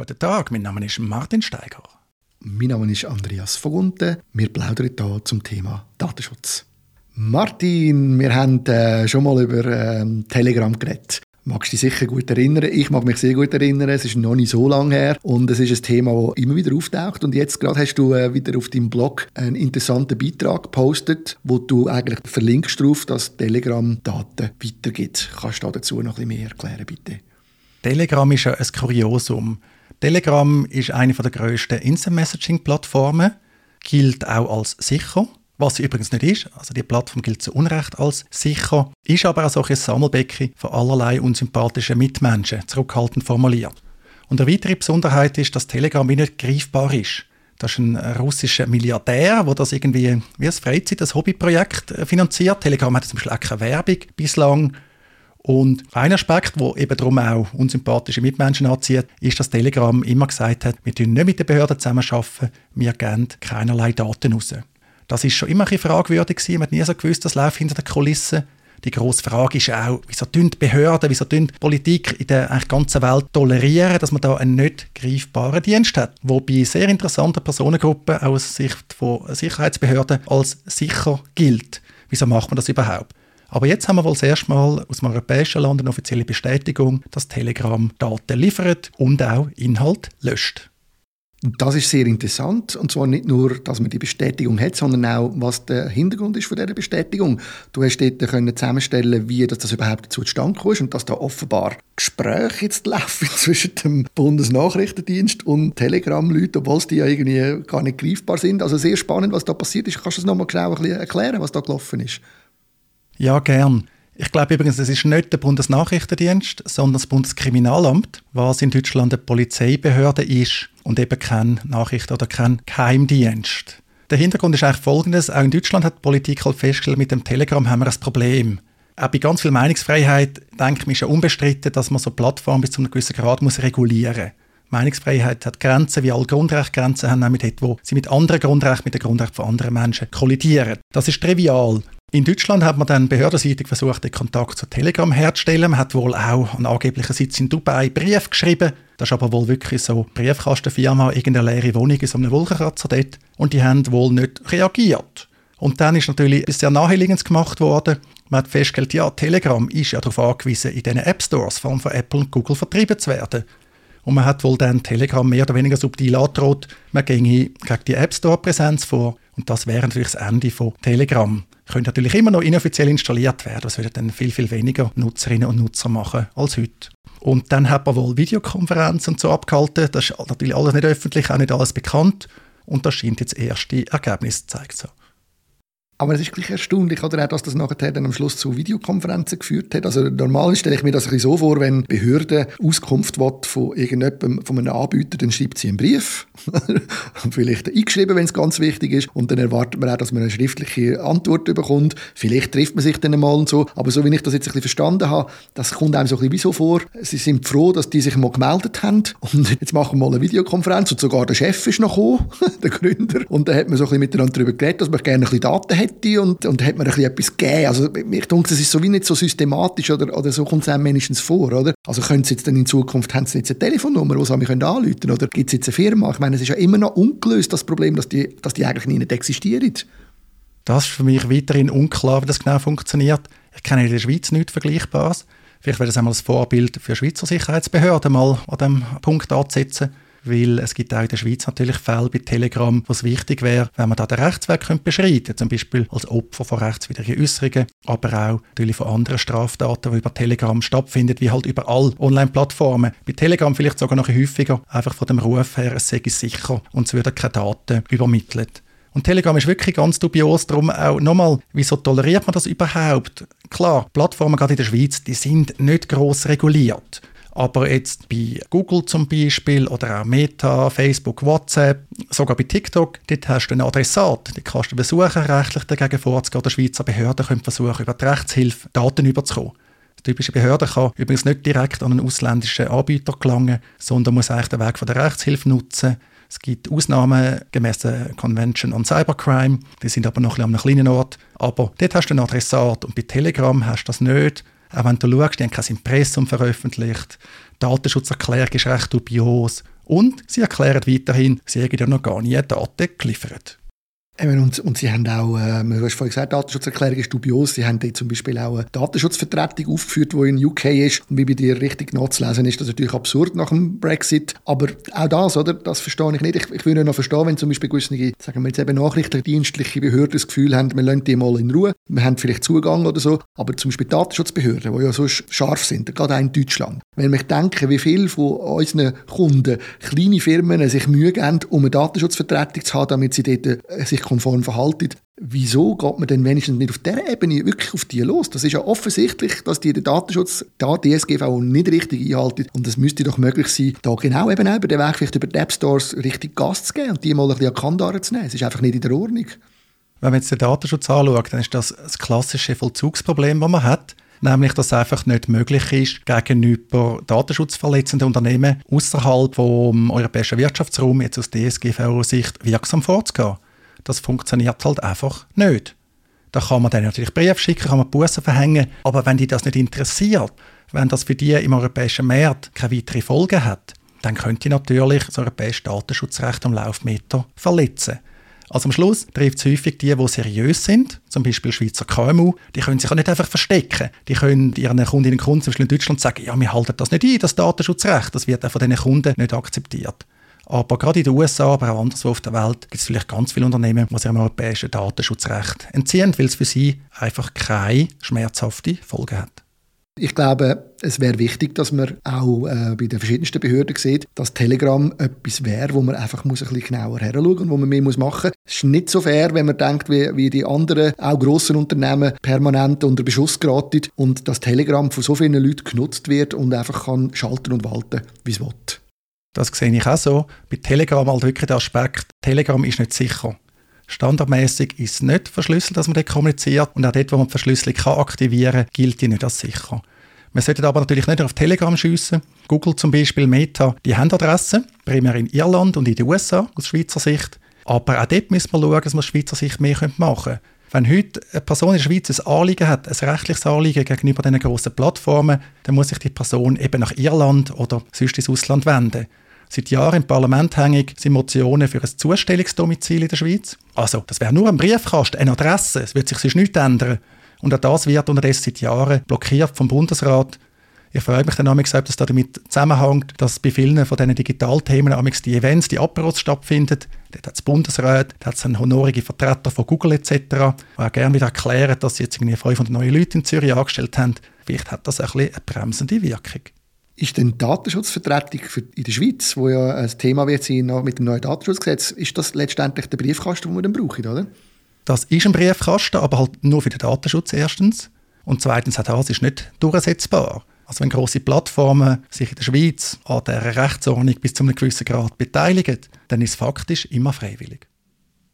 Guten Tag, mein Name ist Martin Steiger. Mein Name ist Andreas Vogunte. Wir plaudern hier zum Thema Datenschutz. Martin, wir haben äh, schon mal über äh, Telegram geredet. Magst du dich sicher gut erinnern? Ich mag mich sehr gut erinnern. Es ist noch nicht so lange her und es ist ein Thema, das immer wieder auftaucht. Und jetzt gerade hast du äh, wieder auf deinem Blog einen interessanten Beitrag gepostet, wo du eigentlich verlinkst darauf, dass Telegram Daten weitergibt. Kannst du dazu noch ein bisschen mehr erklären, bitte? Telegram ist ja ein Kuriosum. Telegram ist eine der grössten Instant-Messaging-Plattformen, gilt auch als sicher was sie übrigens nicht ist. Also die Plattform gilt zu Unrecht als sicher, ist aber auch ein Sammelbecken von allerlei unsympathischen Mitmenschen, zurückhaltend formuliert. Und eine weitere Besonderheit ist, dass Telegram nicht greifbar ist. Das ist ein russischer Milliardär, der das irgendwie wie ein Freizeit-, ein Hobbyprojekt äh, finanziert. Telegram hat zum Beispiel auch keine Werbung bislang. Und ein Aspekt, der eben darum auch unsympathische Mitmenschen anzieht, ist, dass Telegram immer gesagt hat, wir nicht mit den Behörden zusammenarbeiten, wir geben keinerlei Daten raus. Das ist schon immer ein fragwürdig. Man hat nie so gewusst, das läuft hinter den Kulissen. Die grosse Frage ist auch, wieso tun die Behörden, wieso tun die Politik in der ganzen Welt tolerieren, dass man da einen nicht greifbaren Dienst hat, wo bei sehr interessanten Personengruppen aus Sicht von Sicherheitsbehörden als sicher gilt. Wieso macht man das überhaupt? Aber jetzt haben wir wohl das erste Mal aus dem europäischen Land eine offizielle Bestätigung, dass Telegram Daten liefert und auch Inhalt löscht. Das ist sehr interessant. Und zwar nicht nur, dass man die Bestätigung hat, sondern auch, was der Hintergrund ist von dieser Bestätigung. Du hast dort können zusammenstellen, wie das, das überhaupt zustande kam und dass da offenbar Gespräche jetzt laufen zwischen dem Bundesnachrichtendienst und Telegram-Leuten, obwohl die ja irgendwie gar nicht greifbar sind. Also sehr spannend, was da passiert ist. Kannst du das nochmal genau erklären, was da gelaufen ist? Ja, gern. Ich glaube übrigens, es ist nicht der Bundesnachrichtendienst, sondern das Bundeskriminalamt, was in Deutschland eine Polizeibehörde ist und eben kein Nachrichten- oder kein Geheimdienst. Der Hintergrund ist eigentlich folgendes. Auch in Deutschland hat die Politik halt festgestellt, mit dem Telegram haben wir ein Problem. Auch bei ganz viel Meinungsfreiheit, denke ich, ist ja unbestritten, dass man so Plattformen bis zu einem gewissen Grad muss regulieren muss. Meinungsfreiheit hat Grenzen, wie alle Grundrechte Grenzen haben, mit dort, wo sie mit anderen Grundrechten, mit den Grundrechten von anderen Menschen kollidieren. Das ist trivial. In Deutschland hat man dann behördenseitig versucht, den Kontakt zu Telegram herzustellen. Man hat wohl auch an angeblichen Sitz in Dubai Brief geschrieben. Das ist aber wohl wirklich so Briefkastenfirma, irgendeine leere Wohnung in so einem Wolkenkratzer dort. Und die haben wohl nicht reagiert. Und dann ist natürlich etwas sehr naheliegendes gemacht worden. Man hat festgestellt, ja, Telegram ist ja darauf angewiesen, in diesen App Stores, vor allem von Apple und Google, vertrieben zu werden. Und man hat wohl dann Telegram mehr oder weniger subtil angedroht, man ginge gegen die App Store-Präsenz vor. Und das wäre natürlich das Ende von Telegram könnte natürlich immer noch inoffiziell installiert werden. Das würde dann viel, viel weniger Nutzerinnen und Nutzer machen als heute. Und dann hat man wohl Videokonferenzen und so abgehalten. Das ist natürlich alles nicht öffentlich, auch nicht alles bekannt. Und das scheint jetzt erste Ergebnisse zu zeigen. Aber es ist gleich erstaunlich, oder, dass das nachher dann am Schluss zu Videokonferenzen geführt hat. Also normal stelle ich mir das so vor, wenn Behörde Auskunft von irgendjemandem, von einem Anbieter, dann schreibt sie einen Brief, vielleicht eingeschrieben, wenn es ganz wichtig ist, und dann erwartet man auch, dass man eine schriftliche Antwort bekommt. Vielleicht trifft man sich dann einmal und so. Aber so wie ich das jetzt ein bisschen verstanden habe, das kommt einem so ein bisschen vor. Sie sind froh, dass die sich mal gemeldet haben und jetzt machen wir mal eine Videokonferenz und sogar der Chef ist noch gekommen, der Gründer. Und dann hat man so ein bisschen miteinander darüber geredet, dass man gerne ein bisschen Daten hat hätte und, und hat mir ein bisschen etwas gegeben. Also ich denke, das ist so wie nicht so systematisch oder, oder so kommt es einem mindestens vor, oder? Also können Sie jetzt dann in Zukunft, haben Sie jetzt eine Telefonnummer, die Sie mich anrufen können oder gibt es jetzt eine Firma? Ich meine, es ist ja immer noch ungelöst, das Problem, dass die, dass die eigentlich nicht existieren. Das ist für mich weiterhin unklar, wie das genau funktioniert. Ich kenne in der Schweiz nichts Vergleichbares. Vielleicht wäre das einmal ein Vorbild für Schweizer Sicherheitsbehörden, mal an diesem Punkt anzusetzen weil es gibt auch in der Schweiz natürlich Fälle bei Telegram, wo es wichtig wäre, wenn man da den Rechtsweg beschreiten könnte, zum Beispiel als Opfer von rechtswidrigen Äußerungen, aber auch natürlich von anderen Straftaten, die über Telegram stattfinden, wie halt überall Online-Plattformen. Bei Telegram vielleicht sogar noch häufiger, einfach von dem Ruf her, es sei sicher und es würden keine Daten übermittelt. Und Telegram ist wirklich ganz dubios, darum auch nochmal, wieso toleriert man das überhaupt? Klar, Plattformen gerade in der Schweiz, die sind nicht gross reguliert. Aber jetzt bei Google zum Beispiel oder auch Meta, Facebook, WhatsApp, sogar bei TikTok, dort hast du einen Adressat. Die kannst du versuchen, rechtlich dagegen vorzugehen. Der Schweizer Behörden können versuchen, über die Rechtshilfe Daten überzukommen. Die typische Behörde kann übrigens nicht direkt an einen ausländischen Anbieter gelangen, sondern muss eigentlich den Weg von der Rechtshilfe nutzen. Es gibt Ausnahmen gemäß der Convention on Cybercrime, die sind aber noch ein bisschen an einem kleinen Ort. Aber dort hast du einen Adressat und bei Telegram hast du das nicht. Auch wenn du schaust, die haben kein Impressum veröffentlicht. Datenschutzerklärung ist recht dubios und sie erklären weiterhin, sie hätten ja noch gar nie Daten geliefert. Und, und sie haben auch, äh, du hast vorhin gesagt, Datenschutzerklärung ist dubios, sie haben dort zum Beispiel auch eine Datenschutzvertretung aufgeführt, die in UK ist. Und wie bei dir richtig nachzulesen ist, das natürlich absurd nach dem Brexit. Aber auch das, oder, das verstehe ich nicht. Ich, ich würde noch verstehen, wenn zum Beispiel gewisse, sagen wir jetzt eben nachrichtendienstliche Behörden das Gefühl haben, wir lassen die mal in Ruhe, wir haben vielleicht Zugang oder so. Aber zum Beispiel Datenschutzbehörden, die ja so scharf sind, gerade auch in Deutschland. Wenn ich denke, wie viele von unseren Kunden, kleine Firmen, sich Mühe geben, um eine Datenschutzvertretung zu haben, damit sie dort äh, sich konform verhalten. Wieso geht man denn wenigstens nicht auf dieser Ebene wirklich auf die los? Das ist ja offensichtlich, dass die den Datenschutz, da DSGVO nicht richtig einhalten. Und es müsste doch möglich sein, da genau eben über den Weg, vielleicht über die App Stores richtig Gas zu geben und die mal ein bisschen an Kandare zu nehmen. Es ist einfach nicht in der Ordnung. Wenn man jetzt den Datenschutz anschaut, dann ist das das klassische Vollzugsproblem, das man hat nämlich dass es einfach nicht möglich ist, gegenüber datenschutzverletzenden Unternehmen außerhalb vom europäischen Wirtschaftsraum jetzt aus DSGVO-Sicht wirksam vorzugehen. Das funktioniert halt einfach nicht. Da kann man dann natürlich Brief schicken, kann man Bussen verhängen, aber wenn die das nicht interessiert, wenn das für die im europäischen Markt keine weitere Folgen hat, dann könnte natürlich das europäische Datenschutzrecht am Laufmeter verletzen. Also am Schluss trifft es häufig die, die seriös sind, zum Beispiel Schweizer KMU, die können sich auch nicht einfach verstecken. Die können ihren Kundinnen und Kunden zum Beispiel in Deutschland sagen, ja, wir halten das nicht ein, das Datenschutzrecht, das wird auch von diesen Kunden nicht akzeptiert. Aber gerade in den USA, aber auch anderswo auf der Welt, gibt es vielleicht ganz viele Unternehmen, die sich dem europäischen Datenschutzrecht entziehen, weil es für sie einfach keine schmerzhafte Folge hat. Ich glaube, es wäre wichtig, dass man auch äh, bei den verschiedensten Behörden sieht, dass Telegram etwas wäre, wo man einfach muss ein bisschen genauer her und wo man mehr muss machen muss. Es ist nicht so fair, wenn man denkt, wie, wie die anderen, auch grossen Unternehmen, permanent unter Beschuss geraten und das Telegram von so vielen Leuten genutzt wird und einfach kann schalten und walten, wie es will. Das sehe ich auch so. Bei Telegram halt wirklich der Aspekt, Telegram ist nicht sicher. Standardmäßig ist es nicht verschlüsselt, dass man dort kommuniziert. Und auch dort, wo man die Verschlüsselung kann aktivieren kann, gilt die nicht als sicher. Man sollte aber natürlich nicht auf Telegram schiessen. Google zum Beispiel, Meta, die haben Adressen, primär in Irland und in den USA aus Schweizer Sicht. Aber auch dort müssen wir schauen, dass wir aus Schweizer Sicht mehr machen können. Wenn heute eine Person in der Schweiz ein Anliegen hat, ein rechtliches Anliegen gegenüber diesen grossen Plattformen, dann muss sich die Person eben nach Irland oder sonst ins Ausland wenden. Seit Jahren im Parlament hängig sind Motionen für ein Zustellungsdomizil in der Schweiz. Also, das wäre nur ein Briefkasten, eine Adresse, es wird sich sonst nichts ändern. Und auch das wird unterdessen seit Jahren blockiert vom Bundesrat. Ich freue mich dann auch gesagt, dass das damit zusammenhängt, dass bei vielen von diesen Digitalthemen die Events, die Aperos stattfinden. Dort hat es Bundesrat, dort hat es honorige Vertreter von Google etc., die auch gerne wieder erklären, dass sie jetzt irgendwie 500 neue Leute in Zürich angestellt haben. Vielleicht hat das ein bisschen eine bremsende Wirkung. Ist denn Datenschutzvertretung in der Schweiz, wo ja ein Thema wird sein mit dem neuen Datenschutzgesetz, ist das letztendlich der Briefkasten, den wir dann brauchen, oder? Das ist ein Briefkasten, aber halt nur für den Datenschutz erstens. Und zweitens, auch das ist nicht durchsetzbar. Also wenn große Plattformen sich in der Schweiz an der Rechtsordnung bis zu einem gewissen Grad beteiligen, dann ist es faktisch immer freiwillig.